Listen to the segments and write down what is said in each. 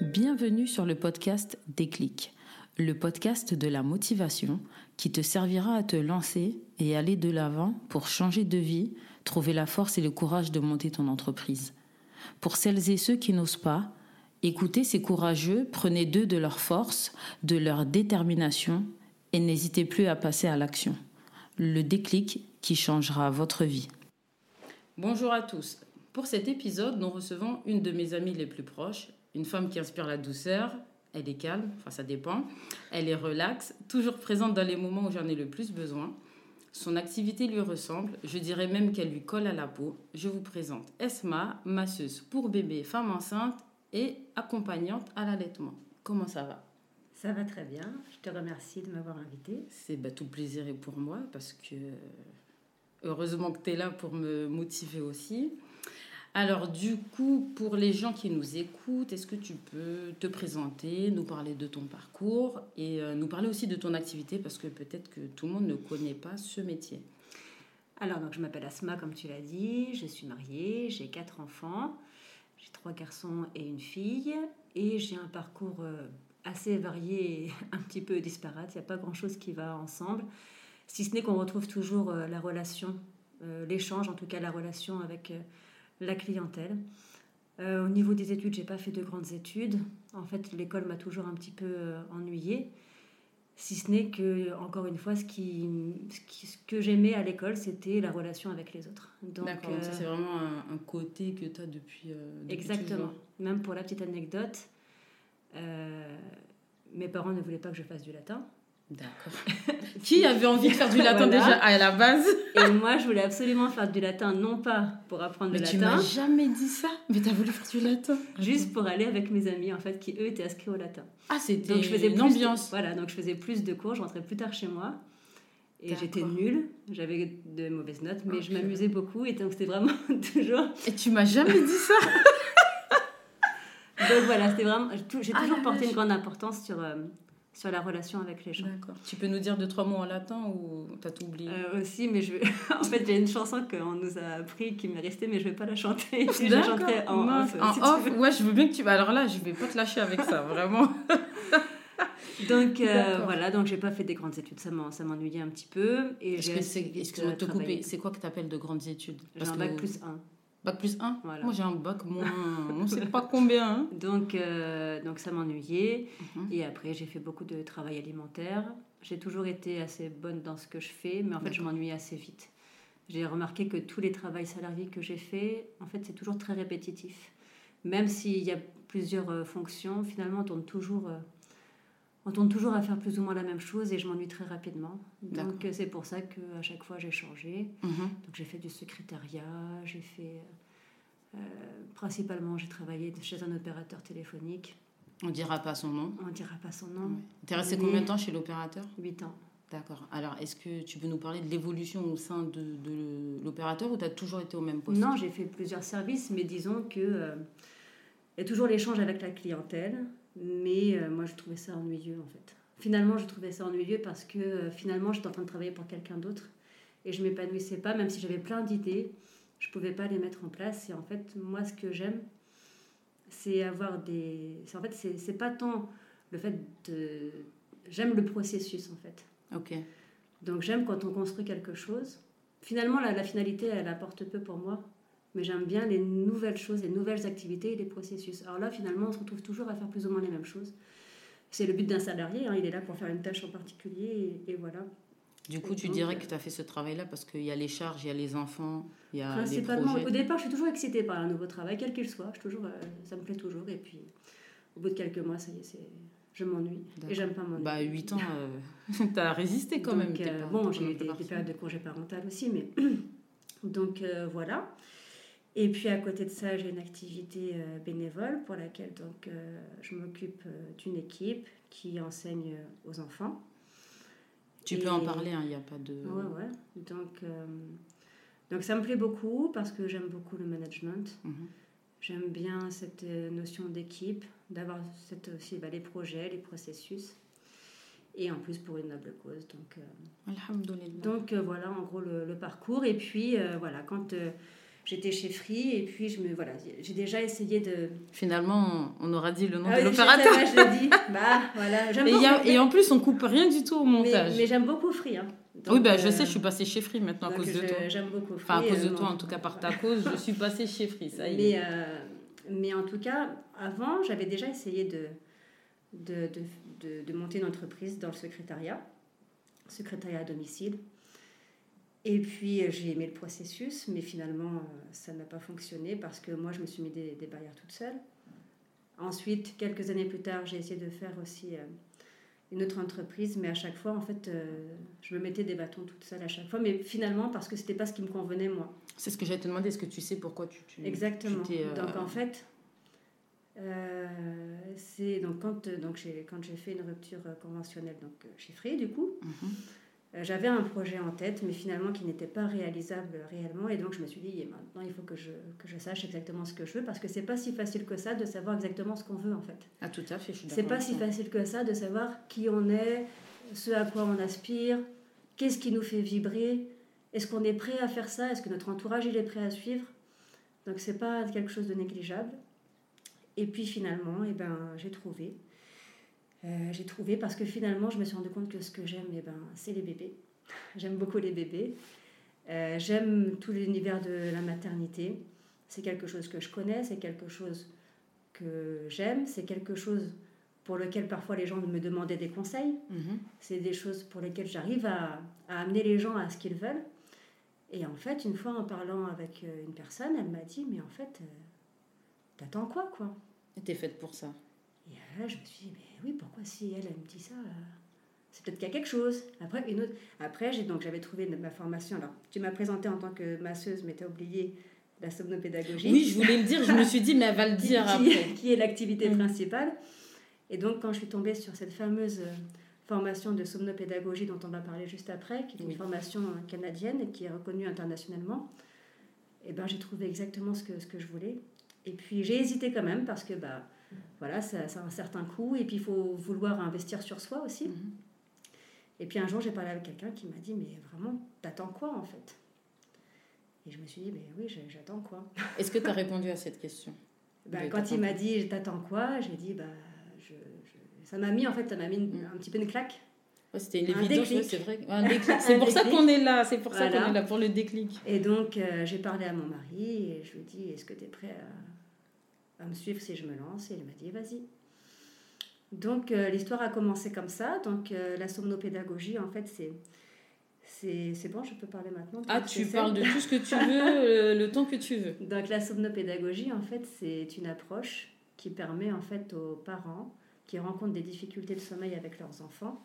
Bienvenue sur le podcast Déclic, le podcast de la motivation qui te servira à te lancer et aller de l'avant pour changer de vie, trouver la force et le courage de monter ton entreprise. Pour celles et ceux qui n'osent pas, écoutez ces courageux, prenez d'eux de leur force, de leur détermination et n'hésitez plus à passer à l'action. Le déclic qui changera votre vie. Bonjour à tous. Pour cet épisode, nous recevons une de mes amies les plus proches, une femme qui inspire la douceur. Elle est calme, enfin ça dépend. Elle est relaxe, toujours présente dans les moments où j'en ai le plus besoin. Son activité lui ressemble, je dirais même qu'elle lui colle à la peau. Je vous présente Esma, masseuse pour bébé, femme enceinte et accompagnante à l'allaitement. Comment ça va? Ça va très bien. Je te remercie de m'avoir invitée. C'est bah, tout plaisir et pour moi parce que heureusement que tu es là pour me motiver aussi. Alors du coup, pour les gens qui nous écoutent, est-ce que tu peux te présenter, nous parler de ton parcours et euh, nous parler aussi de ton activité parce que peut-être que tout le monde ne connaît pas ce métier? Alors donc je m'appelle Asma comme tu l'as dit, je suis mariée, j'ai quatre enfants, j'ai trois garçons et une fille et j'ai un parcours euh, assez varié et un petit peu disparate. Il n'y a pas grand-chose qui va ensemble, si ce n'est qu'on retrouve toujours euh, la relation, l'échange, en tout cas la relation avec la clientèle. Euh, au niveau des études, j'ai pas fait de grandes études. En fait, l'école m'a toujours un petit peu euh, ennuyée. Si ce n'est que, encore une fois, ce, qui, ce, que j'aimais à l'école, c'était la relation avec les autres. D'accord, c'est vraiment un, côté que tu as depuis, euh, Exactement. Même pour la petite anecdote, mes parents ne voulaient pas que je fasse du latin. D'accord. Qui avait envie de faire du latin déjà à la base Et moi, je voulais absolument faire du latin, non pas pour apprendre le latin. Mais tu m'as jamais dit ça Mais tu as voulu faire du latin Juste pour aller avec mes amis, en fait, qui eux étaient inscrits au latin. Ah, c'était une ambiance. voilà, donc je faisais plus de cours, je rentrais plus tard chez moi. Et j'étais nulle, j'avais de mauvaises notes, mais je m'amusais beaucoup et donc c'était vraiment toujours. Et tu m'as jamais dit ça Donc voilà, c'était vraiment. J'ai ah toujours porté une grande importance sur. Euh, sur la relation avec les gens. D'accord. Tu peux nous dire deux, trois mots en latin ou t'as tout oublié? Euh, Aussi, mais je vais... en fait, j'ai une chanson qu'on nous a appris qui m'est restée, mais je vais pas la chanter. je la chanterai en off. En off? Ouais, je veux bien que tu... Alors là, je vais pas te lâcher avec ça, vraiment. donc euh, voilà, donc j'ai pas fait des grandes études, ça m'ennuyait un petit peu. Est-ce que c'est, excuse-moi de te couper, c'est quoi que tu appelles de grandes études? J'ai un bac plus 1. Bac plus 1 Moi j'ai un bac moins, on ne sait pas combien. Hein. Donc, euh, donc ça m'ennuyait. Mhm. Et après j'ai fait beaucoup de travail alimentaire. J'ai toujours été assez bonne dans ce que je fais, mais en fait je m'ennuyais assez vite. J'ai remarqué que tous les travails salariés que j'ai fait, en fait c'est toujours très répétitif. Même s'il y a plusieurs euh, fonctions, finalement on tourne toujours... Euh, on tourne toujours à faire plus ou moins la même chose et je m'ennuie très rapidement. Donc c'est pour ça qu'à chaque fois j'ai changé. Mhm. Donc j'ai fait du secrétariat, j'ai fait... Euh, principalement j'ai travaillé chez un opérateur téléphonique. On dira pas son nom On dira pas son nom. Tu es resté combien de temps chez l'opérateur? 8 ans. D'accord. Alors, est-ce que tu peux nous parler de l'évolution au sein de, de l'opérateur ou tu as toujours été au même poste? Non, j'ai fait plusieurs services, mais disons que euh, y a toujours l'échange avec la clientèle. Mais euh, moi, je trouvais ça ennuyeux, en fait. Finalement, je trouvais ça ennuyeux parce que euh, finalement, j'étais en train de travailler pour quelqu'un d'autre et je m'épanouissais pas, même si j'avais plein d'idées, je pouvais pas les mettre en place. Et en fait, moi, ce que j'aime, c'est avoir des. En fait, c'est pas tant le fait de. J'aime le processus, en fait. Ok. Donc, j'aime quand on construit quelque chose. Finalement, la, la finalité, elle apporte peu pour moi mais j'aime bien les nouvelles choses, les nouvelles activités et les processus. Alors là, finalement, on se retrouve toujours à faire plus ou moins les mêmes choses. C'est le but d'un salarié, hein, il est là pour faire une tâche en particulier, et, voilà. Du coup, tu dirais que tu as fait ce travail-là parce qu'il y a les charges, il y a les enfants, il y a Principalement, au départ, je suis toujours excitée par un nouveau travail, quel qu'il soit. Je toujours, euh, ça me plaît toujours. Et puis, au bout de quelques mois, ça y est, je m'ennuie. Et j'aime pas m'ennuyer. Bah, 8 ans, euh, tu as résisté quand même. Euh, bon, j'ai eu des, des, périodes de congé parental aussi, mais. Donc, voilà. Et puis à côté de ça, j'ai une activité euh, bénévole pour laquelle donc, euh, je m'occupe euh, d'une équipe qui enseigne aux enfants. Tu peux en parler, il hein, n'y a pas de... Oui, ouais. Donc, donc ça me plaît beaucoup parce que j'aime beaucoup le management. Mhm. J'aime bien cette notion d'équipe, d'avoir aussi bah, les projets, les processus. Et en plus pour une noble cause. Donc, voilà en gros le, le parcours. Et puis voilà, quand J'étais chez Free et puis je me voilà, j'ai déjà essayé de. Finalement, on aura dit le nom Ah de l'opérateur. je l'ai dit. Bah voilà, j'aime Et, il beaucoup. y a- et en plus, on coupe rien du tout au montage. mais j'aime beaucoup Free. Hein. oui, bah, je euh, sais, je suis passée chez Free maintenant à cause de toi. J'aime beaucoup Free. Enfin, à cause de euh, toi, en tout cas par ta cause, je suis passée chez Free. Ça y est. Mais, euh, mais en tout cas, avant, j'avais déjà essayé de, de, de, de- de monter une entreprise dans le secrétariat, secrétariat à domicile. Et puis, euh, j'ai aimé le processus, mais finalement, euh, ça n'a pas fonctionné parce que moi, je me suis mis des, des barrières toute seule. Ensuite, quelques années plus tard, j'ai essayé de faire aussi euh, une autre entreprise, mais à chaque fois, en fait, euh, je me mettais des bâtons toute seule à chaque fois, mais finalement, parce que c'était pas ce qui me convenait, moi. C'est ce que j'allais te demander. Est-ce que tu sais pourquoi tu. tu Exactement. tu euh, Donc en fait, c'est donc quand donc j'ai quand j'ai fait une rupture conventionnelle donc chez Free du coup, Mhm. J'avais un projet en tête mais finalement qui n'était pas réalisable réellement et donc je me suis dit Et maintenant il faut que je que je sache exactement ce que je veux parce que c'est pas si facile que ça de savoir exactement ce qu'on veut en fait. Ah, tout à fait, je suis C'est pas si facile que ça de savoir qui on est, ce à quoi on aspire, qu'est-ce qui nous fait vibrer, est-ce qu'on est prêt à faire ça, est-ce que notre entourage il est prêt à suivre? Donc c'est pas quelque chose de négligeable. Et puis finalement, eh ben, j'ai trouvé. Euh, j'ai trouvé parce que finalement, je me suis rendu compte que ce que j'aime, eh ben, c'est les bébés. j'aime beaucoup les bébés. Euh, j'aime tout l'univers de la maternité. C'est quelque chose que je connais, c'est quelque chose que j'aime, c'est quelque chose pour lequel parfois les gens me demandaient des conseils. Mhm. C'est des choses pour lesquelles j'arrive à, à amener les gens à ce qu'ils veulent. Et en fait, une fois en parlant avec euh, une personne, elle m'a dit, mais en fait, euh, t'attends quoi, quoi? T'es faite pour ça? Et là, je me suis dit, mais oui, pourquoi si elle, elle me dit ça euh, C'est peut-être qu'il y a quelque chose. Après, une autre... Après j'ai, donc, j'avais trouvé ma formation. Alors, tu m'as présenté en tant que masseuse, mais tu as oublié la somnopédagogie. Oui, je voulais le dire. Je me suis dit, mais elle va le dire qui- après. qui est l'activité Mm. principale. Et donc, quand je suis tombée sur cette fameuse euh, formation de somnopédagogie dont on va parler juste après, qui est une Oui. formation euh, canadienne et qui est reconnue internationalement, et ben, j'ai trouvé exactement ce que, ce que je voulais. Et puis, j'ai hésité quand même parce que bah, voilà, ça, ça a un certain coût et puis il faut vouloir investir sur soi aussi. Mhm. Et puis un jour, j'ai parlé avec quelqu'un qui m'a dit Mais vraiment, t'attends quoi en fait? Et je me suis dit Mais oui, j'attends quoi? Est-ce que tu as répondu à cette question? Bah, quand il m'a dit t'attends quoi, j'ai dit bah je, je- ça m'a mis en fait ça m'a mis une- Mm. un petit peu une claque. Ouais, C'était une Un évidence, c'est vrai. C'est pour ça qu'on est là. C'est pour ça qu'on est là pour le déclic. Et donc euh, j'ai parlé à mon mari et je lui ai dit est-ce que tu es prêt à, à me suivre si je me lance Et il m'a dit vas-y. Donc euh, l'histoire a commencé comme ça. Donc euh, la somnopédagogie en fait c'est c'est bon, je peux parler maintenant. Ah, tu parles de tout ce que tu veux, euh, le temps que tu veux. Donc la somnopédagogie, en fait, c'est une approche qui permet en fait aux parents qui rencontrent des difficultés de sommeil avec leurs enfants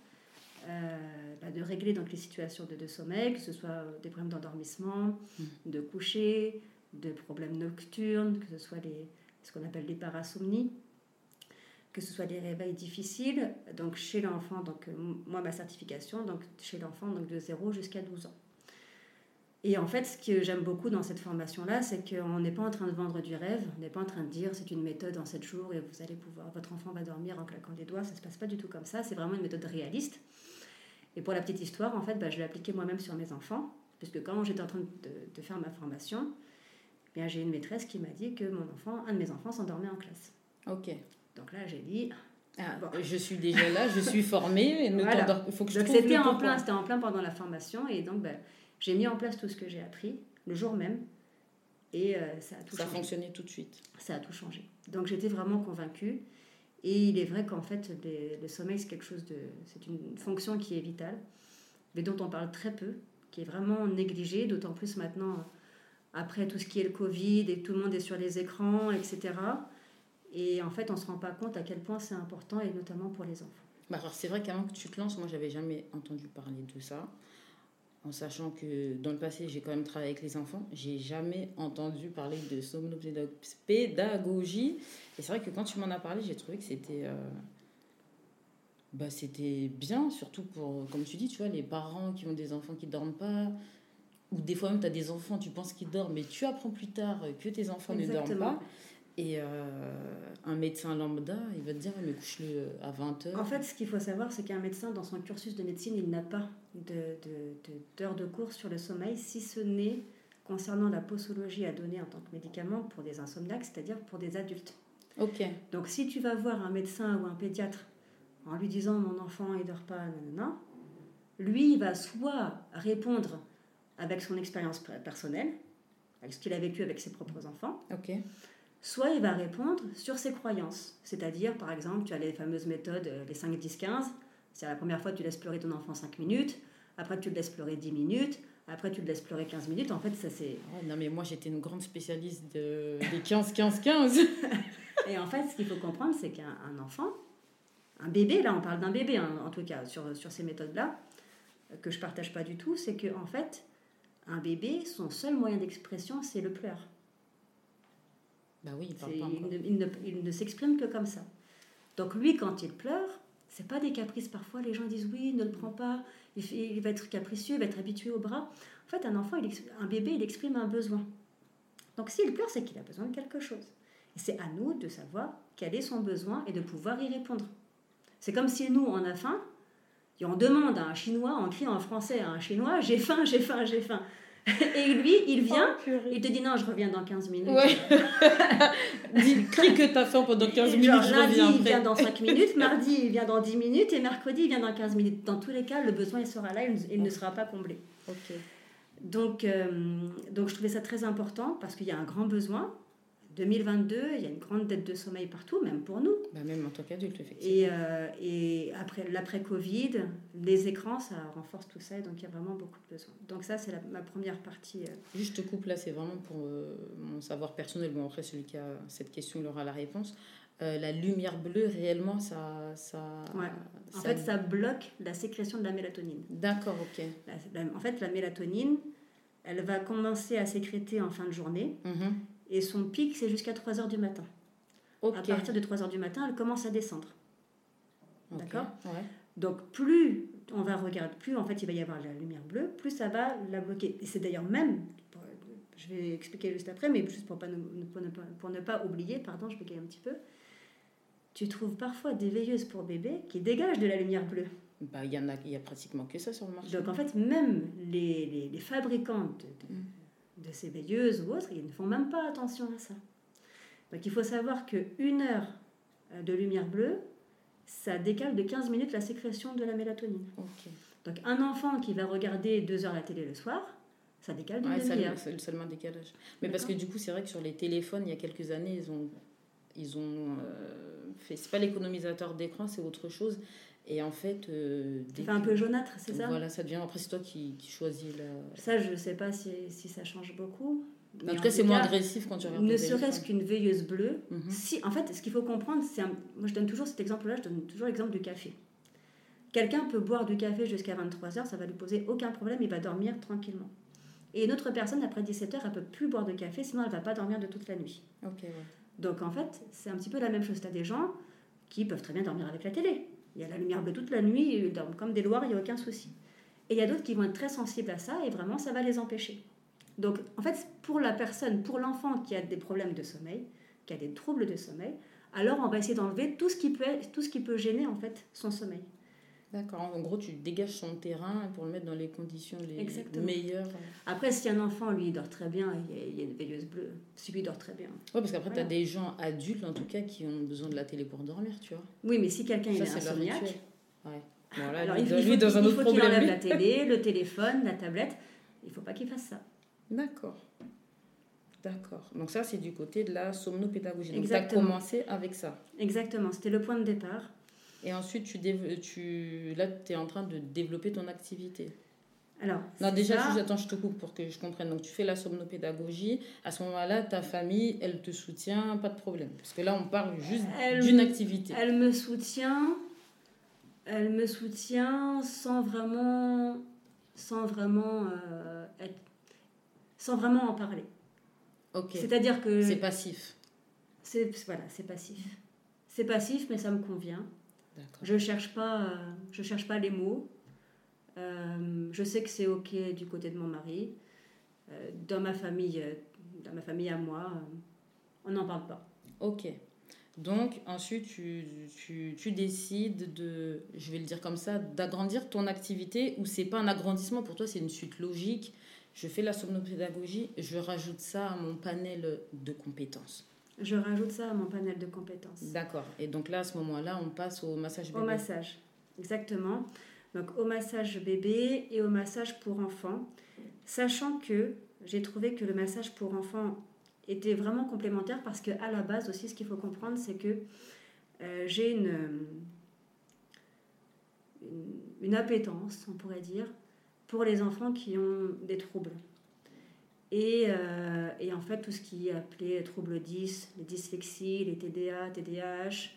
euh, bah, de régler donc les situations de, de sommeil, que ce soit des problèmes d'endormissement, Mm. de coucher, de problèmes nocturnes, que ce soit les, ce qu'on appelle les parasomnies, que ce soit des réveils difficiles, donc chez l'enfant, donc euh, moi ma certification, donc chez l'enfant donc de 0 jusqu'à 12 ans. Et en fait, ce que j'aime beaucoup dans cette formation-là, c'est qu'on n'est pas en train de vendre du rêve, on n'est pas en train de dire c'est une méthode en 7 jours et vous allez pouvoir, votre enfant va dormir en claquant des doigts, ça se passe pas du tout comme ça, c'est vraiment une méthode réaliste. Et pour la petite histoire, en fait, bah, je l'ai appliquée moi-même sur mes enfants, puisque quand j'étais en train de, faire ma formation, bien, j'ai une maîtresse qui m'a dit que mon enfant, un de mes enfants s'endormait en classe. Ok. Donc là, j'ai dit, Ah, Bon. Je suis déjà là, je suis formée. Ne Voilà. faut que je Donc trouve c'était en plein, c'était en plein pendant la formation et donc ben, j'ai mis en place tout ce que j'ai appris le jour même et euh, ça a tout Ça a changé. fonctionné tout de suite. Ça a tout changé. Donc j'étais vraiment convaincue et il est vrai qu'en fait les- le sommeil c'est quelque chose de, c'est une fonction qui est vitale, mais dont on parle très peu, qui est vraiment négligée, d'autant plus maintenant après tout ce qui est le Covid et tout le monde est sur les écrans, etc. Et en fait on se rend pas compte à quel point c'est important et notamment pour les enfants. Bah, alors c'est vrai qu'avant que tu te lances, moi j'avais jamais entendu parler de ça. En sachant que dans le passé, j'ai quand même travaillé avec les enfants, j'ai jamais entendu parler de somnopédagogie. Et c'est vrai que quand tu m'en as parlé, j'ai trouvé que c'était euh, bah, c'était bien, surtout pour, comme tu dis, tu vois, les parents qui ont des enfants qui dorment pas. Ou des fois même, tu as des enfants, tu penses qu'ils dorment, mais tu apprends plus tard que tes enfants ne dorment pas. Et euh, un médecin lambda, il va te dire, mais couche-le à 20h. En fait, ce qu'il faut savoir, c'est qu'un médecin, dans son cursus de médecine, il n'a pas de, de, de- d'heures de cours sur le sommeil, si ce n'est concernant la posologie à donner en tant que médicament pour des insomniaques, c'est-à-dire pour des adultes. Ok. Donc si tu vas voir un médecin ou un pédiatre en lui disant mon enfant il dort pas, nanana, lui il va soit répondre avec son expérience personnelle, avec ce qu'il a vécu avec ses propres enfants, soit il va répondre sur ses croyances. C'est-à-dire, par exemple, tu as les fameuses méthodes, euh, les 5, 10, 15. C'est la première fois tu laisses pleurer ton enfant 5 minutes, après tu le laisses pleurer 10 minutes, après tu le laisses pleurer 15 minutes. En fait, ça c'est... Ah, non mais moi j'étais une grande spécialiste de... des 15-15-15. Et en fait, ce qu'il faut comprendre, c'est qu'un un enfant, un bébé, là on parle d'un bébé hein, en tout cas sur, sur ces méthodes-là, que je partage pas du tout, c'est que en fait, un bébé, son seul moyen d'expression, c'est le pleur. bah oui, il parle C'est- pas il ne, il ne- il ne s'exprime que comme ça. Donc lui, quand il pleure, c'est pas des caprices. Parfois, les gens disent oui, ne le prends pas, il, va être capricieux, il va être habitué au bras. En fait, un enfant, un bébé, il exprime un besoin. Donc s'il pleure, c'est qu'il a besoin de quelque chose. Et c'est à nous de savoir quel est son besoin et de pouvoir y répondre. C'est comme si nous, on a faim, et on demande à un Chinois, on crie en français à un Chinois, j'ai faim, j'ai faim, j'ai faim. Et lui, il vient, il te dit non, je reviens dans 15 minutes. Oh, Ouais. Dis, crie que t'as faim pendant 15 minutes, Genre, je lundi, reviens il vient après. dans 5 minutes, mardi, il vient dans 10 minutes, et mercredi, il vient dans 15 minutes. Dans tous les cas, le besoin, il sera là, il, il ne sera pas comblé. Ok. Donc, euh, donc, je trouvais ça très important parce qu'il y a un grand besoin. 2022, il y a une grande dette de sommeil partout, même pour nous. Bah, même en tant qu'adulte, effectivement. Et, euh, et après l'après-Covid, les écrans, ça renforce tout ça, et donc il y a vraiment beaucoup de besoins. Donc ça, c'est la- ma première partie. euh, Juste coupe là, c'est vraiment pour euh, mon savoir personnel. Bon, après, celui qui a cette question, il aura la réponse. Euh, la lumière bleue, réellement, ça. ça, Ouais. En fait, ça bloque la sécrétion de la mélatonine. D'accord, ok. La- la- en fait, la mélatonine, elle va commencer à sécréter en fin de journée, Mhm. Et son pic, c'est jusqu'à 3 heures du matin. Ok. À partir de 3 heures du matin, elle commence à descendre. Ok. D'accord Ouais. Donc plus on va regarder, plus en fait il va y avoir la lumière bleue, plus ça va la bloquer. Et c'est d'ailleurs même, je vais expliquer juste après, mais juste pour, pas nous- pour, ne, pas, pour ne pas oublier, pardon, je bégaye un petit peu, tu trouves parfois des veilleuses pour bébés qui dégagent de la lumière bleue. Bah, il y en a, il y a pratiquement que ça sur le marché. Donc en fait, même les, les, les fabricants de, de- de ces veilleuses ou autres, ils ne font même pas attention à ça. Donc il faut savoir que une heure euh, de lumière bleue, ça décale de 15 minutes la sécrétion de la mélatonine. Donc un enfant qui va regarder deux heures la télé le soir, ça décale d'une Ouais, demi-heure. c'est seulement décalage. Mais parce que du coup, c'est vrai que sur les téléphones, il y a quelques années, ils ont, ils ont euh, fait. C'est pas l'économisateur d'écran, c'est autre chose. Et en fait, euh, Ça fait un peu jaunâtre, c'est ça Voilà, ça devient. Après, c'est toi qui, qui choisis la. Ça, je ne sais pas si, si ça change beaucoup. En Mais tout cas, c'est moins agressif quand tu regardes. Ne serait-ce qu'une veilleuse bleue, Mhm. si, en fait, ce qu'il faut comprendre, c'est. un- Moi, je donne toujours cet exemple-là, je donne toujours l'exemple du café. Quelqu'un peut boire du café jusqu'à 23h, ça va lui poser aucun problème, il va dormir tranquillement. Et une autre personne, après 17h, elle peut plus boire de café, sinon elle va pas dormir de toute la nuit. Ouais. Donc en fait, c'est un petit peu la même chose. Tu as des gens qui peuvent très bien dormir avec la télé. Il y a la lumière bleue toute la nuit, ils dorment comme des loirs, il n'y a aucun souci. Et il y a d'autres qui vont être très sensibles à ça et vraiment ça va les empêcher. Donc en fait, pour la personne, pour l'enfant qui a des problèmes de sommeil, qui a des troubles de sommeil, alors on va essayer d'enlever tout ce qui peut tout ce qui peut gêner en fait son sommeil. D'accord. En gros, tu dégages son terrain pour le mettre dans les conditions les Exactement. meilleures. Après, si un enfant, lui, il dort très bien, il y a, il une veilleuse bleue, si lui dort très bien. Ouais, parce qu'après, tu Voilà. as des gens adultes, en tout cas, qui ont besoin de la télé pour dormir, tu vois. Oui, mais si quelqu'un il est insomniaque. Ouais. Voilà, alors lui, il faut, lui, il un qu'il- il autre faut qu'il enlève la télé, le téléphone, la tablette. Il faut pas qu'il fasse ça. D'accord. D'accord. Donc ça, c'est du côté de la somnopédagogie. Donc tu as commencé avec ça. Exactement, c'était le point de départ. Et ensuite, tu, dév- tu... là, tu es en train de développer ton activité. Alors, Non, déjà, ça. attends, je te coupe pour que je comprenne. Donc, tu fais la somnopédagogie. À ce moment-là, ta famille, elle te soutient, pas de problème. Parce que là, on parle juste d'une activité. elle me soutient, elle me soutient sans vraiment, sans vraiment euh, être, sans vraiment en parler. Ok. C'est-à-dire que C'est passif. c'est voilà, c'est passif. C'est passif, mais ça me convient. Je cherche pas, euh, je cherche pas les mots. Euh, je sais que c'est ok du côté de mon mari. Euh, dans ma famille, dans ma famille à moi, on n'en parle pas. Ok. Donc, ensuite, tu, tu, tu décides de, je vais le dire comme ça, d'agrandir ton activité ou c'est pas un agrandissement pour toi, c'est une suite logique je fais la somnopédagogie, je rajoute ça à mon panel de compétences. Je rajoute ça à mon panel de compétences. D'accord. Et donc là, à ce moment-là, on passe au massage bébé. Au massage, exactement. Donc au massage bébé et au massage pour enfants, sachant que j'ai trouvé que le massage pour enfants était vraiment complémentaire parce que à la base aussi, ce qu'il faut comprendre, c'est que euh, j'ai une, une, appétence, on pourrait dire, pour les enfants qui ont des troubles. Et, euh, et, en fait, tout ce qui est appelé troubles 10, les dyslexies, les TDA, TDAH,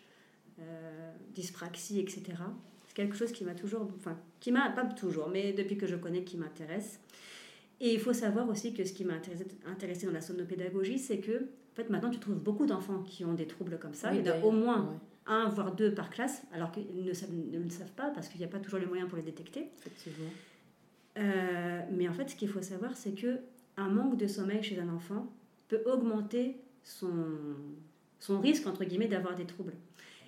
euh, dyspraxie, etc. C'est quelque chose qui m'a toujours, enfin, qui m'a, pas toujours, mais depuis que je connais, qui m'intéresse. Et il faut savoir aussi que ce qui m'a intéressé, dans la sonopédagogie, c'est que en fait, maintenant, tu trouves beaucoup d'enfants qui ont des troubles comme ça. il y en a au moins un, voire deux par classe, alors qu'ils ne, savent, ne le savent pas parce qu'il n'y a pas toujours les moyens pour les détecter. Effectivement. Euh, mais en fait, ce qu'il faut savoir, c'est que un manque de sommeil chez un enfant peut augmenter son, son risque, entre guillemets, d'avoir des troubles.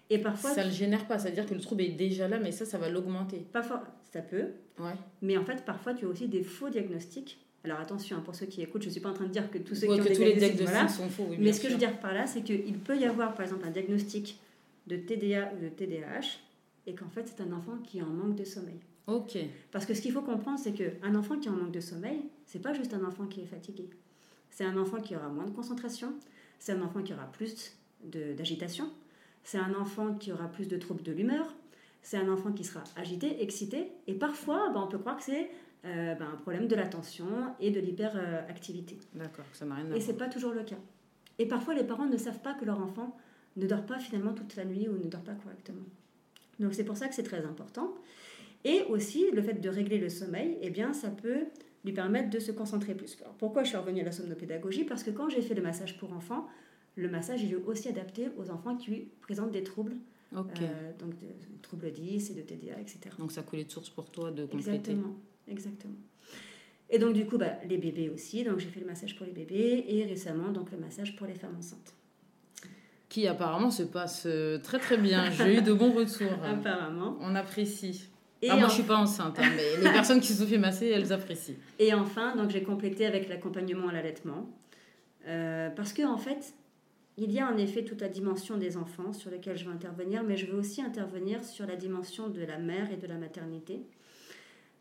Et parfois... Ça ne le génère pas, c'est-à-dire que le trouble est déjà là, mais ça, ça va l'augmenter. Parfois, ça peut. Ouais. Mais en fait, parfois, tu as aussi des faux diagnostics. Alors attention, hein, pour ceux qui écoutent, je ne suis pas en train de dire que tous ceux qui ont des tous les diagnostics sont faux. mais ce que je veux dire par là, c'est qu'il peut y avoir, par exemple, un diagnostic de TDA ou de TDAH, et qu'en fait, c'est un enfant qui est en manque de sommeil. Ok. Parce que ce qu'il faut comprendre, c'est qu'un enfant qui est en manque de sommeil, c'est pas juste un enfant qui est fatigué. C'est un enfant qui aura moins de concentration, c'est un enfant qui aura plus d'agitation, c'est un enfant qui aura plus de troubles de l'humeur, c'est un enfant qui sera agité, excité, et parfois, ben, on peut croire que c'est euh, ben, un problème de l'attention et de l'hyperactivité. D'accord, ça n'a rien à. Et c'est pas toujours le cas. Et parfois, les parents ne savent pas que leur enfant ne dort pas finalement toute la nuit ou ne dort pas correctement. Donc c'est pour ça que c'est très important. Et aussi, le fait de régler le sommeil, eh bien, ça peut lui permettre de se concentrer plus. pourquoi je suis revenue à la somnopédagogie? Parce que quand j'ai fait le massage pour enfants, le massage il est aussi adapté aux enfants qui présentent des troubles. Euh, donc de, troubles 10 et de TDA, etc. Donc ça coulait de source pour toi de compléter. Exactement, exactement. Et donc du coup, bah, les bébés aussi. Donc j'ai fait le massage pour les bébés et récemment donc le massage pour les femmes enceintes. Qui apparemment se passe euh, très très bien. J'ai eu de bons retours. apparemment. On apprécie. Et moi, je suis pas enceinte, hein, mais les personnes qui se sont fait masser, elles apprécient. Et enfin, donc j'ai complété avec l'accompagnement à l'allaitement. Euh, parce que en fait, il y a en effet toute la dimension des enfants sur laquelle je vais intervenir, mais je veux aussi intervenir sur la dimension de la mère et de la maternité.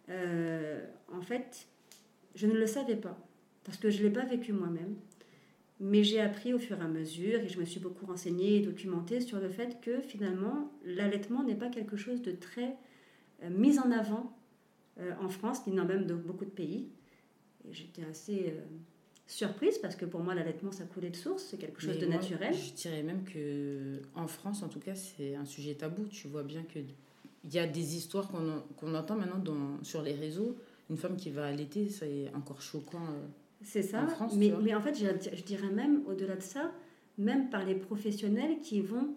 Euh, en fait, je ne le savais pas, parce que je ne l'ai pas vécu moi-même, mais j'ai appris au fur et à mesure, et je me suis beaucoup renseignée et documentée sur le fait que finalement, l'allaitement n'est pas quelque chose de très euh, mis en avant euh, en France, ni dans même dans beaucoup de pays. Et j'étais assez surprise parce que pour moi l'allaitement ça coulait de source, c'est quelque chose de naturel. Je dirais même que en France en tout cas c'est un sujet tabou. Tu vois bien que il y a des histoires qu'on entend maintenant dans, sur les réseaux. Une femme qui va allaiter, c'est encore choquant. Euh, c'est ça. En France, mais, mais, en fait, je, je dirais même au-delà de ça, même par les professionnels qui vont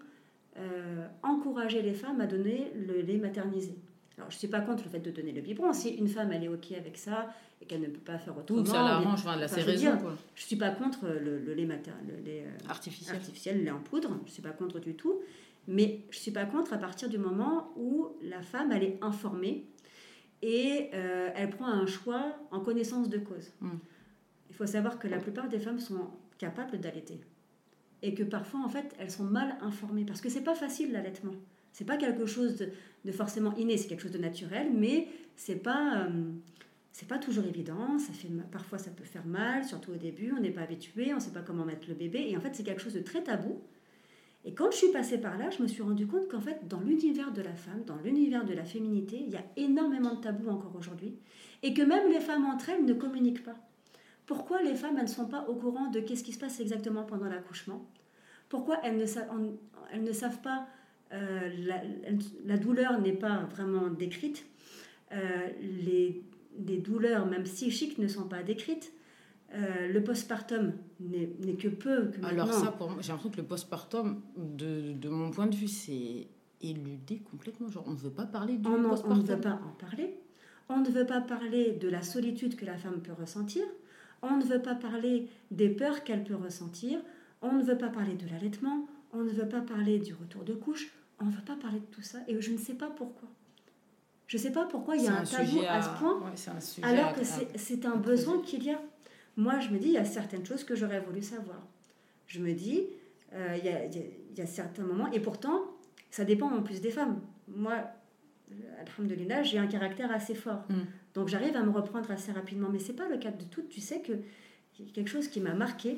euh, encourager les femmes à donner le lait maternisé. Alors, je ne suis pas contre le fait de donner le biberon. Si une femme, elle est OK avec ça et qu'elle ne peut pas faire autrement... Ça l'arrange, enfin, là, c'est raison. Je ne suis pas contre le, lait, mater, le lait euh, artificiel. artificiel, le lait en poudre. Je ne suis pas contre du tout. Mais je ne suis pas contre à partir du moment où la femme, elle est informée et euh, elle prend un choix en connaissance de cause. Hmm. Il faut savoir que la plupart des femmes sont capables d'allaiter et que parfois, en fait, elles sont mal informées parce que c'est pas facile l'allaitement. C'est pas quelque chose de, forcément inné, c'est quelque chose de naturel, mais c'est pas euh, c'est pas toujours évident. Ça fait parfois ça peut faire mal, surtout au début. On n'est pas habitué, on sait pas comment mettre le bébé, et en fait c'est quelque chose de très tabou. Et quand je suis passée par là, je me suis rendu compte qu'en fait, dans l'univers de la femme, dans l'univers de la féminité, il y a énormément de tabous encore aujourd'hui, et que même les femmes entre elles ne communiquent pas. Pourquoi les femmes elles ne sont pas au courant de qu'est-ce qui se passe exactement pendant l'accouchement? Pourquoi elles ne, elles ne savent pas euh, la, douleur n'est pas vraiment décrite. Euh, les, douleurs, même psychiques, ne sont pas décrites. Euh, le postpartum n'est que peu. Que Alors ça, j'ai l'impression que le postpartum, de, de mon point de vue, c'est éludé complètement. Genre, on ne veut pas parler du on postpartum. On ne veut pas en parler. On ne veut pas parler de la solitude que la femme peut ressentir. On ne veut pas parler des peurs qu'elle peut ressentir. On ne veut pas parler de l'allaitement. On ne veut pas parler du retour de couche. On ne veut pas parler de tout ça et je ne sais pas pourquoi. Je sais pas pourquoi il y a un, tabou à, ce point, alors que c'est un besoin qu'il y a. Moi, je me dis, il y a certaines choses que j'aurais voulu savoir. Je me dis, euh, il, y a, il, y a, certains moments, et pourtant, ça dépend en plus des femmes. Moi, alhamdoulilah, j'ai un caractère assez fort. Mm. Donc j'arrive à me reprendre assez rapidement. Mais c'est pas le cas de toutes. Tu sais que quelque chose qui m'a marqué,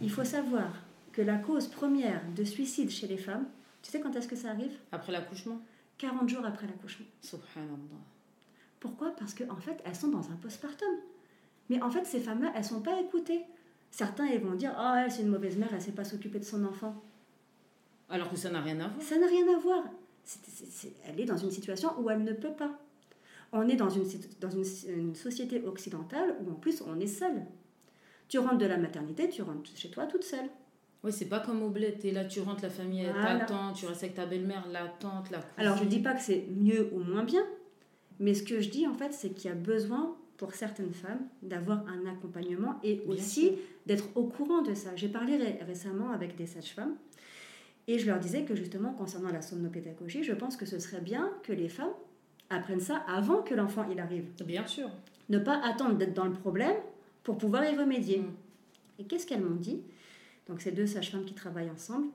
il faut savoir que la cause première de suicide chez les femmes, tu sais quand est-ce que ça arrive Après l'accouchement 40 jours après l'accouchement. Subhanallah. Pourquoi? Parce qu'en en fait, elles sont dans un postpartum. Mais en fait, ces femmes-là, elles sont pas écoutées. Certains, ils vont dire Oh, elle, c'est une mauvaise mère, elle ne sait pas s'occuper de son enfant. Alors que ça n'a rien à voir. Ça n'a rien à voir. elle est dans une situation où elle ne peut pas. On est dans, une, dans une, société occidentale où en plus on est seul. Tu rentres de la maternité, tu rentres chez toi toute seule. Oui, c'est pas comme au bled. là, tu rentres, la famille t'attend, tu restes avec ta belle-mère, la tante, la cousine. Alors je dis pas que c'est mieux ou moins bien, mais ce que je dis en fait, c'est qu'il y a besoin pour certaines femmes d'avoir un accompagnement et aussi d'être au courant de ça. J'ai parlé récemment avec des sages-femmes et je leur disais que justement concernant la somnopédagogie, je pense que ce serait bien que les femmes apprennent ça avant que l'enfant il arrive. Bien sûr. Ne pas attendre d'être dans le problème pour pouvoir y remédier. Mm. Et qu'est-ce qu'elles m'ont dit? Donc ces deux sages-femmes qui travaillent ensemble,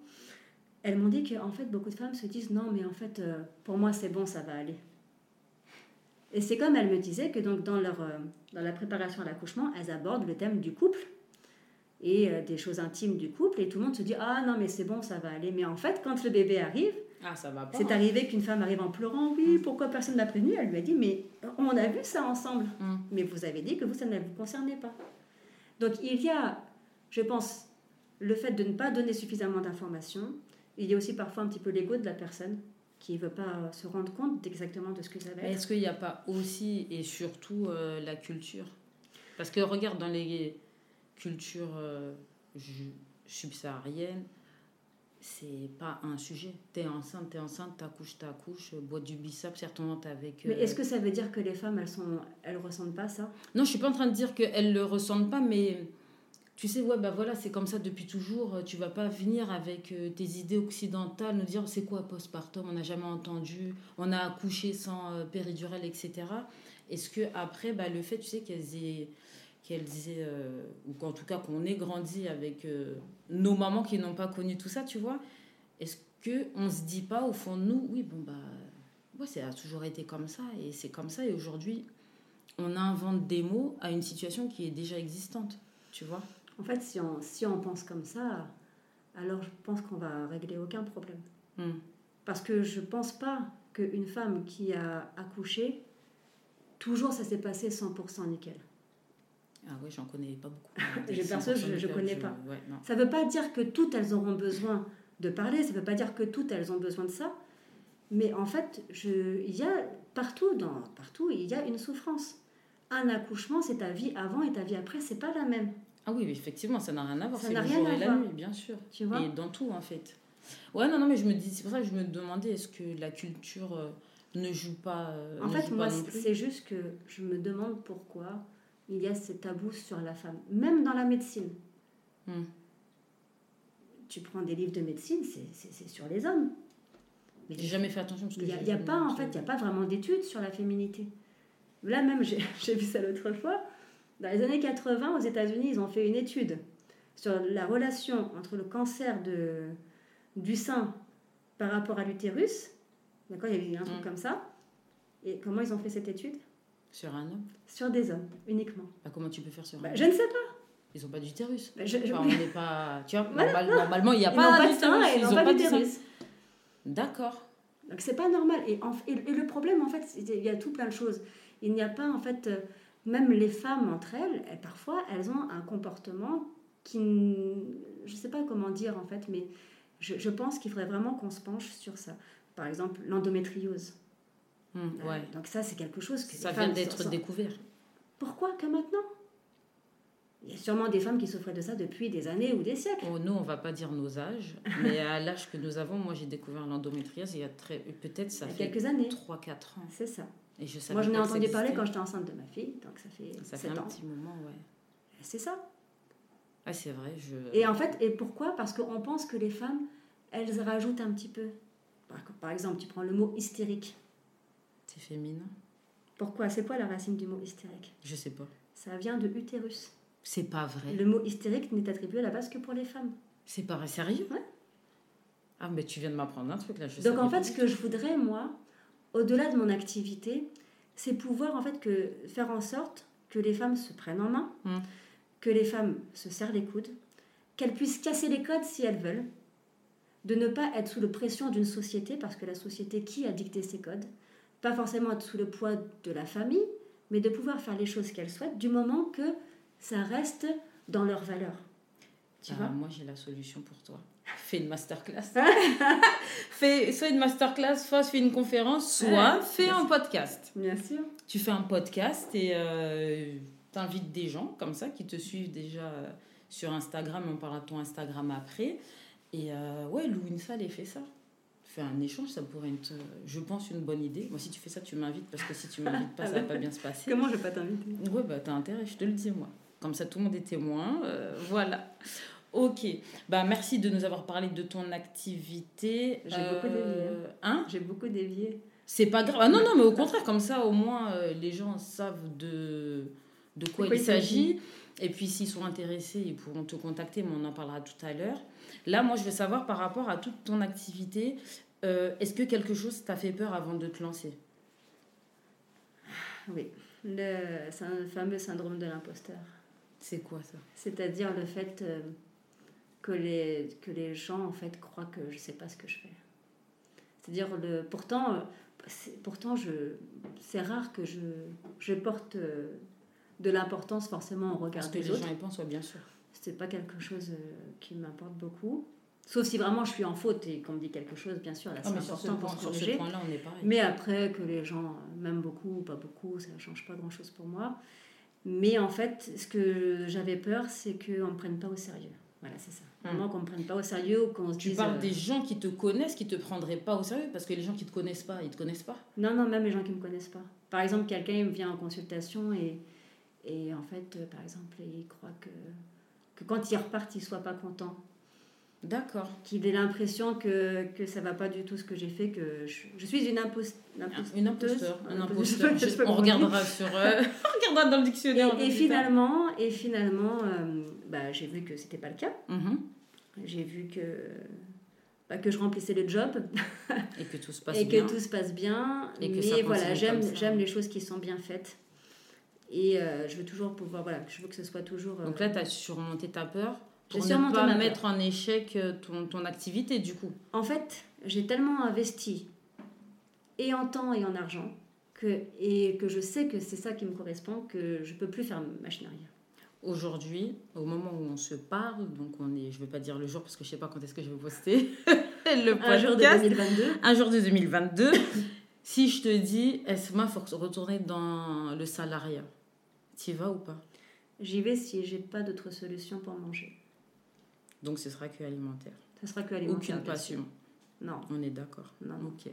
elles m'ont dit qu'en fait beaucoup de femmes se disent non mais en fait euh, pour moi c'est bon ça va aller. Et c'est comme elles me disaient que donc dans leur euh, dans la préparation à l'accouchement, elles abordent le thème du couple et euh, des choses intimes du couple et tout le monde se dit ah non mais c'est bon ça va aller mais en fait quand le bébé arrive ah, ça va C'est arrivé qu'une femme arrive en pleurant. Oui, mm. pourquoi personne n'a prévenu? Elle lui a dit Mais on a vu ça ensemble. Mm. Mais vous avez dit que vous, ça ne vous concernait pas. Donc il y a, je pense, le fait de ne pas donner suffisamment d'informations. Il y a aussi parfois un petit peu l'ego de la personne qui ne veut pas se rendre compte exactement de ce que ça va être. Est-ce qu'il n'y a pas aussi et surtout euh, la culture? Parce que regarde, dans les cultures euh, subsahariennes, c'est pas un sujet. T'es enceinte, t'es enceinte, t'accouches, t'accouches, bois du bissap, certainement avec. Mais est-ce euh, que ça veut dire que les femmes, elles sont, elles ressentent pas ça? Non, je suis pas en train de dire qu'elles le ressentent pas, mais tu sais, ouais, bah voilà, c'est comme ça depuis toujours. Tu vas pas venir avec euh, tes idées occidentales, nous dire c'est quoi postpartum, on n'a jamais entendu, on a accouché sans euh, péridurale, etc. Est-ce que après, bah, le fait, tu sais, qu'elles aient qu'elles euh, ou qu'en tout cas qu'on ait grandi avec euh, nos mamans qui n'ont pas connu tout ça, tu vois, est-ce qu'on ne se dit pas au fond de nous, oui, bon, bah, ouais, ça a toujours été comme ça, et c'est comme ça, et aujourd'hui, on invente des mots à une situation qui est déjà existante, tu vois En fait, si on, si on pense comme ça, alors je pense qu'on va régler aucun problème. Hmm. Parce que je ne pense pas qu'une femme qui a accouché, toujours ça s'est passé 100% nickel. Ah oui, j'en connais pas beaucoup. je, perso, je ne connais pas. ça ne veut pas dire que toutes elles auront besoin de parler, ça ne veut pas dire que toutes elles ont besoin de ça. Mais en fait, je, il y a partout, dans, partout, il y a une souffrance. Un accouchement, c'est ta vie avant et ta vie après, c'est pas la même. Ah oui, effectivement, ça n'a rien à voir. Ça n'a rien à voir. la nuit, bien sûr. Tu vois Et dans tout, en fait. Ouais, non, non, mais je me dis, c'est pour ça que je me demandais, est-ce que la culture euh, ne joue pas euh, En fait, moi, c'est juste que je me demande pourquoi il y a ce tabou sur la femme, même dans la médecine. Hmm. Tu prends des livres de médecine, c'est sur les hommes. Mais j'ai jamais fait attention parce que il n'y a, pas en fait, il y a pas vraiment d'études sur la féminité. Là même, j'ai vu ça l'autre fois. Dans les années 80, aux États-Unis, ils ont fait une étude sur la relation entre le cancer de, du sein par rapport à l'utérus. D'accord, il y avait un truc hmm. comme ça. Et comment ils ont fait cette étude? Sur un homme? Sur des hommes, uniquement. Bah, comment tu peux faire sur un bah, Je ne sais pas. Ils n'ont pas d'utérus. Bah, je, on n'est pas. Tu vois, normalement, il n'y a pas d'utérus. Ils n'ont pas d'utérus. D'accord. Donc c'est pas normal. Et, et, le problème, en fait, il y a tout plein de choses. Il n'y a pas, en fait, euh, même les femmes entre elles, elles, parfois, elles ont un comportement qui. Je ne sais pas comment dire, en fait, mais je, je pense qu'il faudrait vraiment qu'on se penche sur ça. Par exemple, l'endométriose. Hum, ouais. Donc ça, c'est quelque chose que ça vient d'être découvert. Pourquoi que maintenant? Il y a sûrement des femmes qui souffraient de ça depuis des années ou des siècles. Oh, nous, on va pas dire nos âges, mais à l'âge que nous avons, moi, j'ai découvert l'endométriose il y a très, peut-être ça fait quelques années, 3-4 ans. C'est ça. Et je moi, j'en ai entendu parler quand j'étais enceinte de ma fille, donc ça fait ça fait un petit moment, ouais. C'est ça. Ah, c'est vrai. Je... Et en fait, et pourquoi? Parce qu'on pense que les femmes, elles rajoutent un petit peu. Par exemple, tu prends le mot hystérique C'est féminin Pourquoi? C'est quoi la racine du mot hystérique? Je sais pas. Ça vient de utérus. C'est pas vrai. Le mot hystérique n'est attribué à la base que pour les femmes. C'est pas vrai, sérieux? Ouais. Ah, mais tu viens de m'apprendre un truc là. Je Donc en fait, ce que je voudrais, moi, au-delà de mon activité, c'est pouvoir en fait que faire en sorte que les femmes se prennent en main, Mm. que les femmes se serrent les coudes, qu'elles puissent casser les codes si elles veulent, de ne pas être sous la pression d'une société, parce que la société qui a dicté ces codes, pas forcément être sous le poids de la famille, mais de pouvoir faire les choses qu'elles souhaitent du moment que ça reste dans leurs valeurs. Tu Ah, vois? moi j'ai la solution pour toi. Fais une masterclass. fais soit une masterclass, soit fais une conférence, soit Ouais, fais un podcast. Bien sûr. Tu fais un podcast et euh, t'invites des gens comme ça qui te suivent déjà euh, sur Instagram. On parlera de ton Instagram après. Et euh, ouais, loue une salle et fais ça. Fais un échange, ça pourrait être, euh, je pense, une bonne idée. Moi, si tu fais ça, tu m'invites parce que si tu m'invites pas, ça va pas bien se passer. Comment je vais pas t'inviter? Ouais, bah t'as intérêt, je te le dis moi. Comme ça, tout le monde est témoin. voilà. Ok. Bah merci de nous avoir parlé de ton activité. J'ai beaucoup dévié, Hein J'ai beaucoup dévié. C'est pas grave. Ah non, non, mais au contraire, comme ça, au moins, euh, les gens savent de, de quoi, quoi il s'agit. Et puis, s'ils sont intéressés, ils pourront te contacter, mais on en parlera tout à l'heure. Là, moi, je veux savoir par rapport à toute ton activité, euh, est-ce que quelque chose t'a fait peur avant de te lancer? Oui, le, un fameux syndrome de l'imposteur. C'est quoi ça? C'est-à-dire le fait euh, que, les, que les gens en fait croient que je sais pas ce que je fais. C'est-à-dire le pourtant euh, c'est, pourtant je c'est rare que je, je porte euh, de l'importance forcément au regard Parce que les autres. gens y pensent, ouais, bien sûr. C'est pas quelque chose euh, qui m'importe beaucoup. Sauf si vraiment je suis en faute et qu'on me dit quelque chose, bien sûr, là Ah, c'est ce, important pour se corriger. Mais après, que les gens m'aiment beaucoup ou pas beaucoup, ça ne change pas grand-chose pour moi. Mais en fait, ce que j'avais peur, c'est qu'on ne me prenne pas au sérieux. Voilà, c'est ça. Vraiment qu'on ne me prenne pas au sérieux ou qu'on se Tu dise... parles euh, des gens qui te connaissent, qui te prendraient pas au sérieux, parce que les gens qui te connaissent pas, ils te connaissent pas. Non, non, même les gens qui ne me connaissent pas. Par exemple, quelqu'un vient en consultation et, et en fait, euh, par exemple, il croit que, que quand il repart, il ne soit pas content. D'accord. Qu'il ait l'impression que, que ça va pas du tout ce que j'ai fait, que je, je suis une, impos- une imposteuse. Une imposteur. Un imposteur. imposteur. On regardera sur. euh, on regardera dans le dictionnaire. Et, et finalement, et finalement euh, bah, j'ai vu que c'était pas le cas. Mhm. J'ai vu que, bah, que je remplissais le job Et que tout se passe et bien. que tout se passe bien. Et que mais voilà, j'aime, les choses qui sont bien faites. Et euh, je veux toujours pouvoir, voilà, je veux que ce soit toujours. Donc là, tu as surmonté ta peur pour ne pas mettre en échec euh, ton, ton activité, du coup. En fait, j'ai tellement investi, et en temps et en argent, que, et que je sais que c'est ça qui me correspond, que je peux plus faire machine arrière. Aujourd'hui, au moment où on se parle, donc on est, je vais pas dire le jour parce que je sais pas quand est-ce que je vais poster le podcast. Un jour de 2022. un jour de 2022, si je te dis, Esma, faut retourner dans le salariat, tu y vas ou pas? J'y vais si j'ai pas d'autre solution pour manger. Donc ce sera que alimentaire. Ça sera que alimentaire. Aucune passion. Non, On est d'accord. non, non. Ok.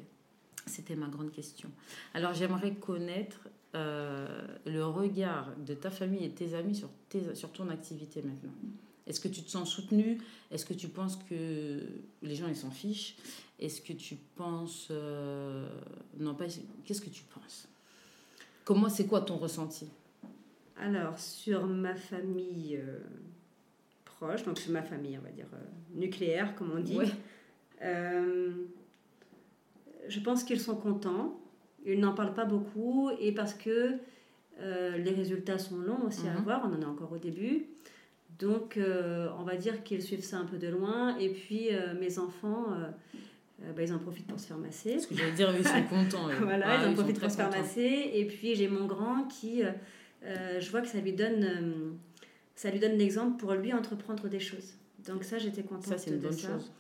C'était ma grande question. Alors j'aimerais connaître euh, le regard de ta famille et de tes amis sur, tes, sur ton activité maintenant. Est-ce que tu te sens soutenu Est-ce que tu penses que les gens ils s'en fichent? Est-ce que tu penses euh, non pas Qu'est-ce que tu penses? Comment c'est quoi ton ressenti? Alors, sur ma famille euh, donc sur ma famille, on va dire, euh, nucléaire, comme on dit, Ouais. euh, je pense qu'ils sont contents. Ils n'en parlent pas beaucoup et parce que euh, les résultats sont longs aussi à Mhm. avoir, on en est encore au début. Donc, on va dire qu'ils suivent ça un peu de loin. Et puis, mes enfants, bah, ils en profitent pour se faire masser. Ce que j'allais dire, ils sont contents. Voilà, Ah, ils en profitent pour se faire masser. Et puis j'ai mon grand qui, je vois que ça lui donne, ça lui donne l'exemple pour lui entreprendre des choses. Donc ça, j'étais contente Ça, c'est une de bonne ça. chose.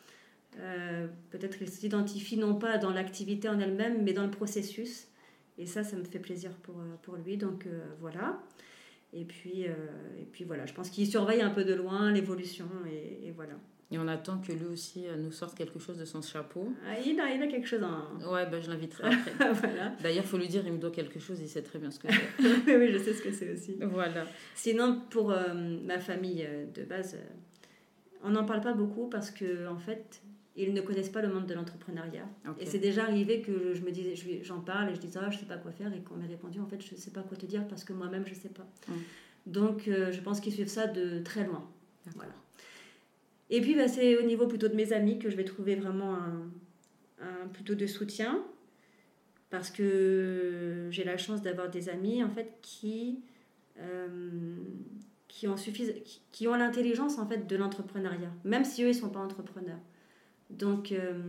Euh, Peut-être qu'il s'identifie non pas dans l'activité en elle-même, mais dans le processus. Et ça, ça me fait plaisir pour, euh, pour lui. Donc euh, voilà. Et puis, euh, et puis voilà, je pense qu'il surveille un peu de loin l'évolution. Et, et voilà. Et on attend que lui aussi euh, nous sorte quelque chose de son chapeau. Ah, il, a, il a quelque chose en. Ouais, bah, je l'inviterai après. voilà. D'ailleurs, faut lui dire, il me doit quelque chose, il sait très bien ce que c'est. oui, je sais ce que c'est aussi. voilà. Sinon, pour euh, ma famille euh, de base, on n'en parle pas beaucoup parce que, en fait, ils ne connaissent pas le monde de l'entrepreneuriat. Et c'est déjà arrivé que je me lui- j'en parle et je dis, ah, je sais pas quoi faire, et qu'on m'ait répondu, en fait, je sais pas quoi te dire parce que moi-même, je sais pas. Mm. Donc, euh, je pense qu'ils suivent ça de très loin. Voilà. Et puis, bah, c'est au niveau plutôt de mes amis que je vais trouver vraiment un, plutôt de soutien. Parce que j'ai la chance d'avoir des amis, en fait, qui, euh, qui ont, suffis- qui, ont l'intelligence, en fait, de l'entrepreneuriat. Même si eux, ils sont pas entrepreneurs. Donc, euh,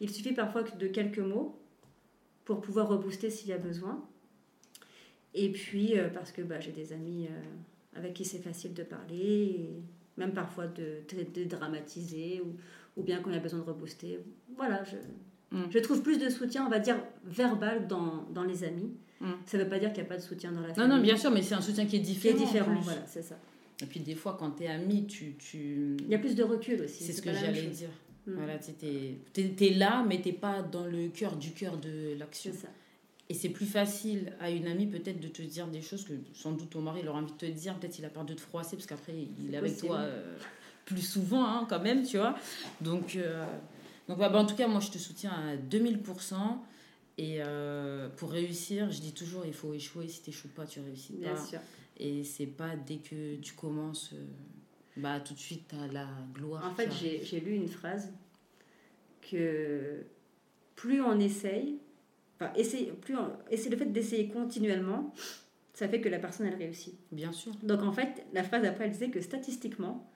il suffit parfois de quelques mots pour pouvoir rebooster s'il y a besoin. Et puis, euh, parce que bah, j'ai des amis avec qui c'est facile de parler, même parfois de, de, de dramatiser, ou, ou bien y a besoin de rebooster. Voilà, je, Mm. je trouve plus de soutien, on va dire, verbal dans, dans les amis. Mm. Ça ne veut pas dire qu'il n'y a pas de soutien dans la Non, famille. non, bien sûr, mais c'est un soutien qui est Qui est différent. différent, voilà, c'est ça. Et puis des fois, quand t'es ami, tu. tu... Il y a plus de recul aussi. C'est ce que j'allais dire. Mm. Voilà, tu es, là, mais t'es pas dans le cœur du cœur de l'action. C'est ça. Et c'est plus facile à une amie peut-être de te dire des choses que sans doute ton mari il aura envie de te dire. Peut-être il a peur de te froisser parce qu'après il est avec possible. toi euh, plus souvent hein, quand même, tu vois. Donc, euh, donc bah, en tout cas, moi je te soutiens à 2000%. Et euh, pour réussir, je dis toujours, il faut échouer. Si tu n'échoues pas, tu réussis Bien pas. sûr. Et c'est pas dès que tu commences, bah tout de suite, tu as la gloire. En fait, j'ai lu une phrase que plus on essaye, enfin, essaye, plus c'est le fait d'essayer continuellement, ça fait que la personne elle réussit. Bien sûr. Donc en fait, la phrase après elle disait que statistiquement,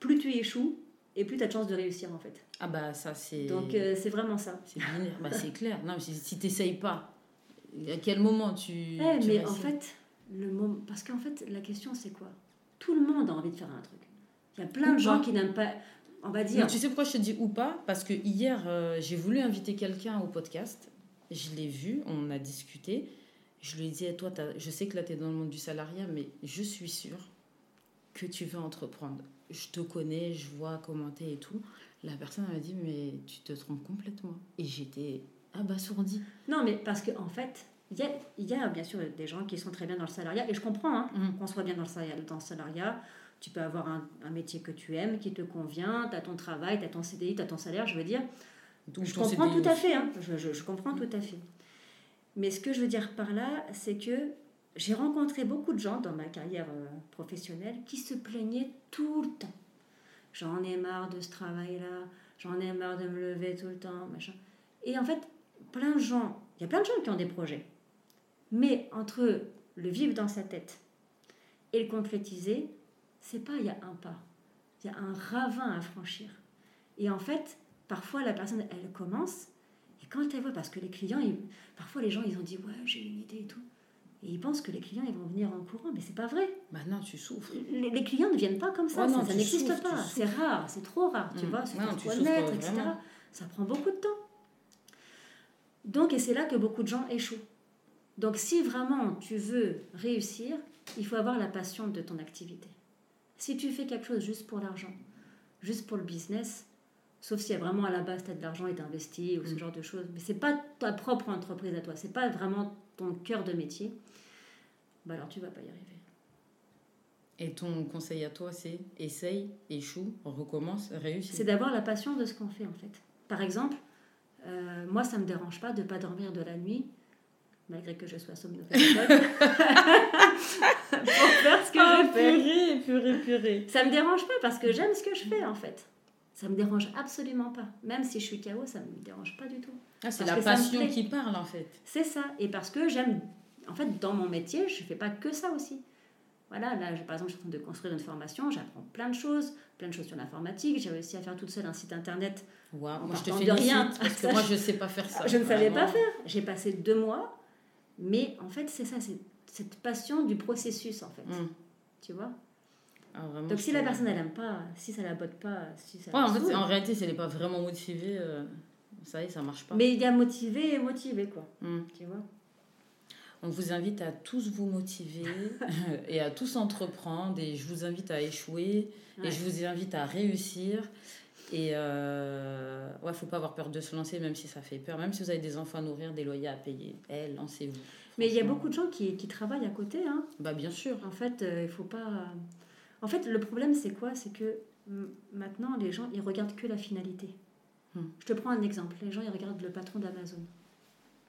plus tu échoues et plus tu as de chances de réussir en fait. Ah bah ça c'est. Donc euh, c'est vraiment ça. C'est binaire, bah, c'est clair. Non, mais si, t'essayes pas, à quel moment tu. Eh, tu mais en fait, le moment, parce qu'en fait, la question c'est quoi? Tout le monde a envie de faire un truc. Il y a plein Ou de gens pas. qui n'aiment pas, on va Mais dire. tu sais pourquoi je te dis ou pas? Parce que hier, euh, j'ai voulu inviter quelqu'un au podcast. Je l'ai vu, on a discuté. Je lui ai dit, Eh, toi, je sais que là, tu es dans le monde du salariat, mais je suis sûre que tu veux entreprendre. Je te connais, je vois comment t'es et tout. La personne m'a dit, mais tu te trompes complètement. Et j'étais abasourdie. Non, mais parce qu'en en fait, il y a, il y a bien sûr des gens qui sont très bien dans le salariat, et je comprends hein, Mhm. qu'on soit bien dans le salariat. Dans le salariat tu peux avoir un, un métier que tu aimes, qui te convient, tu as ton travail, tu as ton CDI, tu as ton salaire, je veux dire. Je comprends tout à fait, hein, je, je- je comprends tout à fait. Mais ce que je veux dire par là, c'est que j'ai rencontré beaucoup de gens dans ma carrière euh, professionnelle qui se plaignaient tout le temps. J'en ai marre de ce travail-là, j'en ai marre de me lever tout le temps, machin. Et en fait, plein de gens, il y a plein de gens qui ont des projets. Mais entre le vivre dans sa tête et le concrétiser, c'est pas il y a un pas, il y a un ravin à franchir. Et en fait, parfois la personne, elle commence, et quand elle voit, parce que les clients, ils- parfois les gens, ils ont dit, ouais, j'ai une idée et tout. Et ils pensent que les clients, ils vont venir en courant, mais c'est pas vrai. Bah non, tu souffres. Les, les clients ne viennent pas comme ça, Ouais, non, ça, n'existe pas. C'est rare, c'est trop rare, tu Mm. vois, se connaître, etc. vraiment. Ça prend beaucoup de temps. Donc, et c'est là que beaucoup de gens échouent. Donc, si vraiment tu veux réussir, il faut avoir la passion de ton activité. Si tu fais quelque chose juste pour l'argent, juste pour le business, sauf si vraiment à la base tu as de l'argent et tu investi ou ce Mm. genre de choses, mais c'est pas ta propre entreprise à toi, c'est pas vraiment ton cœur de métier, bah alors tu vas pas y arriver. Et ton conseil à toi, c'est essaye, échoue, recommence, réussis. C'est d'avoir la passion de ce qu'on fait en fait. Par exemple, euh, moi ça me dérange pas de pas dormir de la nuit, malgré que je sois somnophobe, pour faire ce que Ah, je fais. purée, purée, purée. Ça me dérange pas parce que j'aime ce que je fais en fait. Ça me dérange absolument pas. Même si je suis KO, ça me dérange pas du tout. Ah, c'est la passion qui parle en fait. C'est ça. Et parce que j'aime. En fait, dans mon métier, je fais pas que ça aussi. Voilà, là, je- par exemple, je suis en train de construire une formation, j'apprends plein de choses, plein de choses sur l'informatique. J'ai réussi à faire toute seule un site internet. Waouh, moi je te partant de rien. parce que Ça, moi je- je sais pas faire ça. je ne savais pas faire. J'ai passé deux mois, mais en fait, c'est ça, c'est cette passion du processus, en fait. Mm. Tu vois? Ah, vraiment, Donc, si la personne, elle aime pas, si ça la botte pas, si ça Ouais, en fait, en réalité, si elle n'est pas vraiment motivée, euh, ça y est, ça marche pas. Mais il y a motivé et motivé, quoi. Mm. Tu vois On vous invite à tous vous motiver et à tous entreprendre et je vous invite à échouer Ouais. et je vous invite à réussir. Et euh, ouais, faut pas avoir peur de se lancer, même si ça fait peur, même si vous avez des enfants à nourrir, des loyers à payer. Eh, lancez-vous. Mais il y a beaucoup de gens qui, qui travaillent à côté, hein. Bah bien sûr. En fait, euh, il faut pas. En fait, le problème, c'est quoi? C'est que maintenant, les gens, ils regardent que la finalité. Hmm. Je te prends un exemple. Les gens, ils regardent le patron d'Amazon.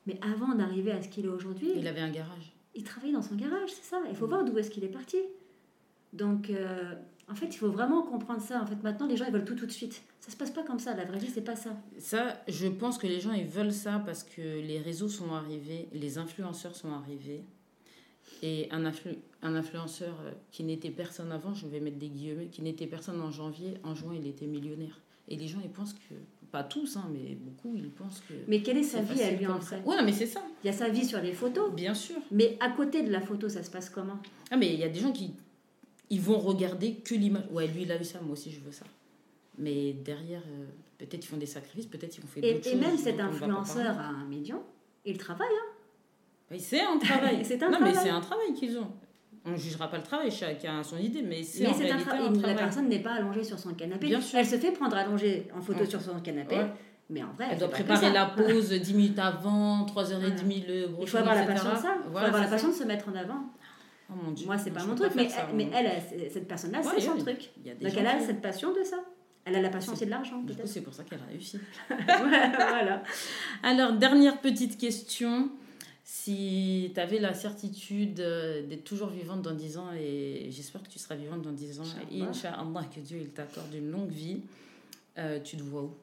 Mais avant d'arriver à ce qu'il est aujourd'hui... Il avait un garage. Il travaillait dans son garage, c'est ça. Il faut hmm. voir d'où est-ce qu'il est parti. Donc, euh, en fait, il faut vraiment comprendre ça. En fait, maintenant, les gens, ils veulent tout tout de suite. Ça se passe pas comme ça. La vraie vie, c'est pas ça. Ça, je pense que les gens, ils veulent ça parce que les réseaux sont arrivés, les influenceurs sont arrivés. Et un, un influenceur euh, qui n'était personne avant, je vais mettre des guillemets, qui n'était personne en janvier, en juin, il était millionnaire. Et les gens, ils pensent que, pas tous, hein, mais beaucoup, ils pensent que. Mais quelle est sa vie à lui en fait? Oui, mais c'est ça. Il y a sa vie sur les photos? Bien sûr. Mais à côté de la photo, ça se passe comment? Ah, mais il y a des gens qui ils vont regarder que l'image. Ouais, lui, il a vu ça, moi aussi, je veux ça. Mais derrière, euh, peut-être ils font des sacrifices, peut-être ils vont faire d'autres choses. Et même cet influenceur a un million, il travaille. Hein. C'est un travail. c'est un non, mais c'est un travail qu'ils ont. On ne jugera pas le travail, chacun a son idée, mais c'est un, travail. La personne n'est pas allongée sur son canapé. Bien sûr. Elle se fait prendre allongée en photo sur son canapé. Mais en vrai, elle, doit préparer la pause 10 minutes avant, 3h30, le Il faut avoir la patience, ça. Il faut avoir la patience de se mettre en avant. Oh Moi, c'est pas mon truc, mais, mais elle, cette personne-là, c'est son truc. Donc, elle a cette passion de ça. Elle a la passion aussi de l'argent, peut-être. C'est pour ça qu'elle a réussi. voilà. Alors, dernière petite question. Si tu avais la certitude euh, d'être toujours vivante dans 10 ans, et j'espère que tu seras vivante dans 10 ans, Inch'Allah, que Dieu il t'accorde une longue vie, euh, tu te vois où?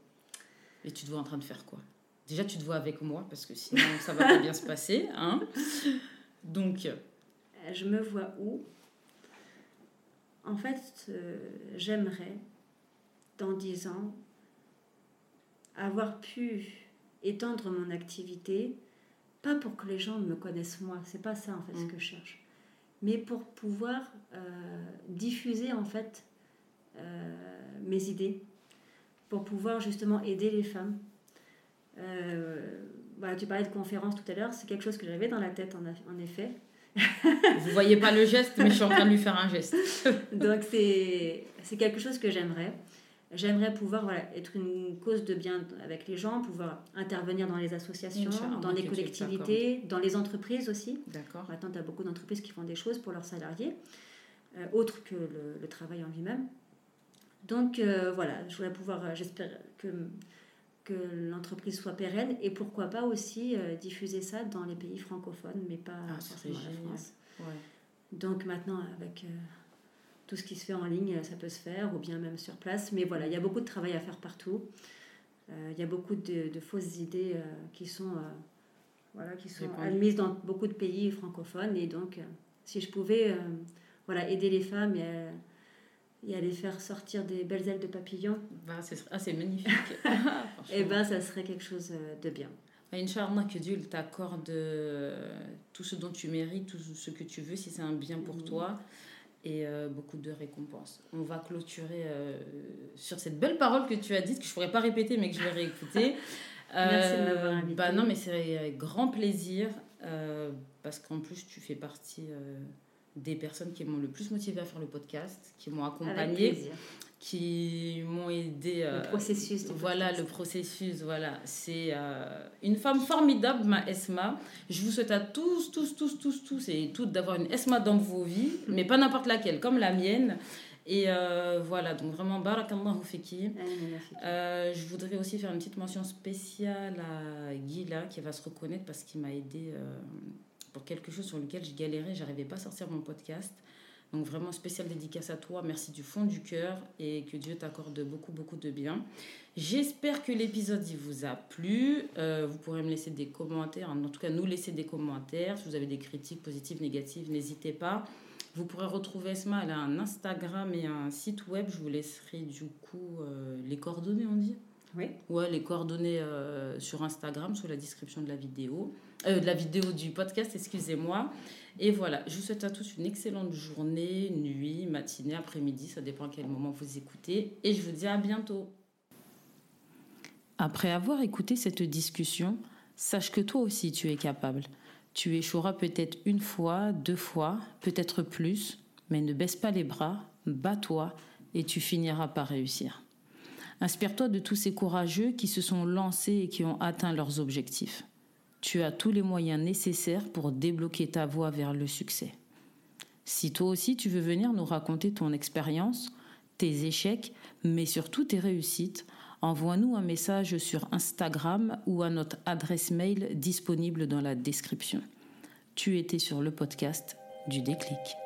Et tu te vois en train de faire quoi? Déjà, tu te vois avec moi, parce que sinon, ça va pas bien se passer. Hein? Donc, je me vois où? En fait, euh, j'aimerais, dans dix ans, avoir pu étendre mon activité, pas pour que les gens me connaissent moi, c'est pas ça en fait ce mm. que je cherche, mais pour pouvoir euh, diffuser en fait euh, mes idées, pour pouvoir justement aider les femmes. Bah, tu parlais de conférence tout à l'heure, c'est quelque chose que j'avais dans la tête en effet. Vous voyez pas le geste, mais je suis en train de lui faire un geste. Donc c'est quelque chose que j'aimerais. J'aimerais pouvoir voilà, être une cause de bien avec les gens, pouvoir intervenir dans les associations, dans les collectivités, dans les entreprises aussi. D'accord. Maintenant, tu as beaucoup d'entreprises qui font des choses pour leurs salariés, euh, autres que le, travail en lui-même. Donc euh, voilà, je voudrais pouvoir, euh, j'espère que que l'entreprise soit pérenne et pourquoi pas aussi euh, diffuser ça dans les pays francophones, mais pas ah, forcément la France. Donc maintenant, avec tout ce qui se fait en ligne, ça peut se faire, ou bien même sur place. Mais voilà, il y a beaucoup de travail à faire partout. Euh, il y a beaucoup de, fausses idées qui sont, voilà, qui sont admises dans beaucoup de pays francophones. Et donc, si je pouvais voilà, aider les femmes et et aller faire sortir des belles ailes de papillon. Bah, ah, c'est magnifique. et eh ben, ça serait quelque chose euh, de bien. Bah, Inch'Allah, que Dieu t'accorde euh, tout ce dont tu mérites, tout ce que tu veux, si c'est un bien pour mhm. toi, et euh, beaucoup de récompenses. On va clôturer sur cette belle parole que tu as dite, que je ne pourrais pas répéter, mais que je vais réécouter. Merci de m'avoir invité. Bah, non, mais c'est avec grand plaisir, parce qu'en plus, tu fais partie des personnes qui m'ont le plus motivé à faire le podcast, qui m'ont accompagné, qui m'ont aidé. le euh, processus. voilà, le processus, voilà. C'est euh, une femme formidable, ma Esma. Je vous souhaite à tous, tous, tous, tous, tous et toutes d'avoir une Esma dans vos vies, mais pas n'importe laquelle, comme la mienne. Et euh, voilà, donc vraiment, barakallahu fiki. je voudrais aussi faire une petite mention spéciale à Gila, qui va se reconnaître parce qu'il m'a aidé pour quelque chose sur lequel je galérais, j'arrivais pas à sortir mon podcast. Donc vraiment spécial dédicace à toi, merci du fond du cœur et que Dieu t'accorde beaucoup beaucoup de bien. J'espère que l'épisode vous a plu. Euh, vous pourrez me laisser des commentaires, en tout cas nous laisser des commentaires. Si vous avez des critiques positives, négatives, n'hésitez pas. Vous pourrez retrouver Esma, elle a un Instagram et un site web. Je vous laisserai du coup euh, les coordonnées, on dit Oui. Ouais, les coordonnées euh, sur Instagram, sous la description de la vidéo. Euh, de la vidéo du podcast, excusez-moi. Et voilà, je vous souhaite à tous une excellente journée, nuit, matinée, après-midi, ça dépend à quel moment vous écoutez. Et je vous dis à bientôt. Après avoir écouté cette discussion, sache que toi aussi tu es capable. Tu échoueras peut-être une fois, deux fois, peut-être plus, mais ne baisse pas les bras, bats-toi et tu finiras par réussir. Inspire-toi de tous ces courageux qui se sont lancés et qui ont atteint leurs objectifs tu as tous les moyens nécessaires pour débloquer ta voie vers le succès. Si toi aussi tu veux venir nous raconter ton expérience, tes échecs, mais surtout tes réussites, envoie-nous un message sur Instagram ou à notre adresse mail disponible dans la description. Tu étais sur le podcast du déclic.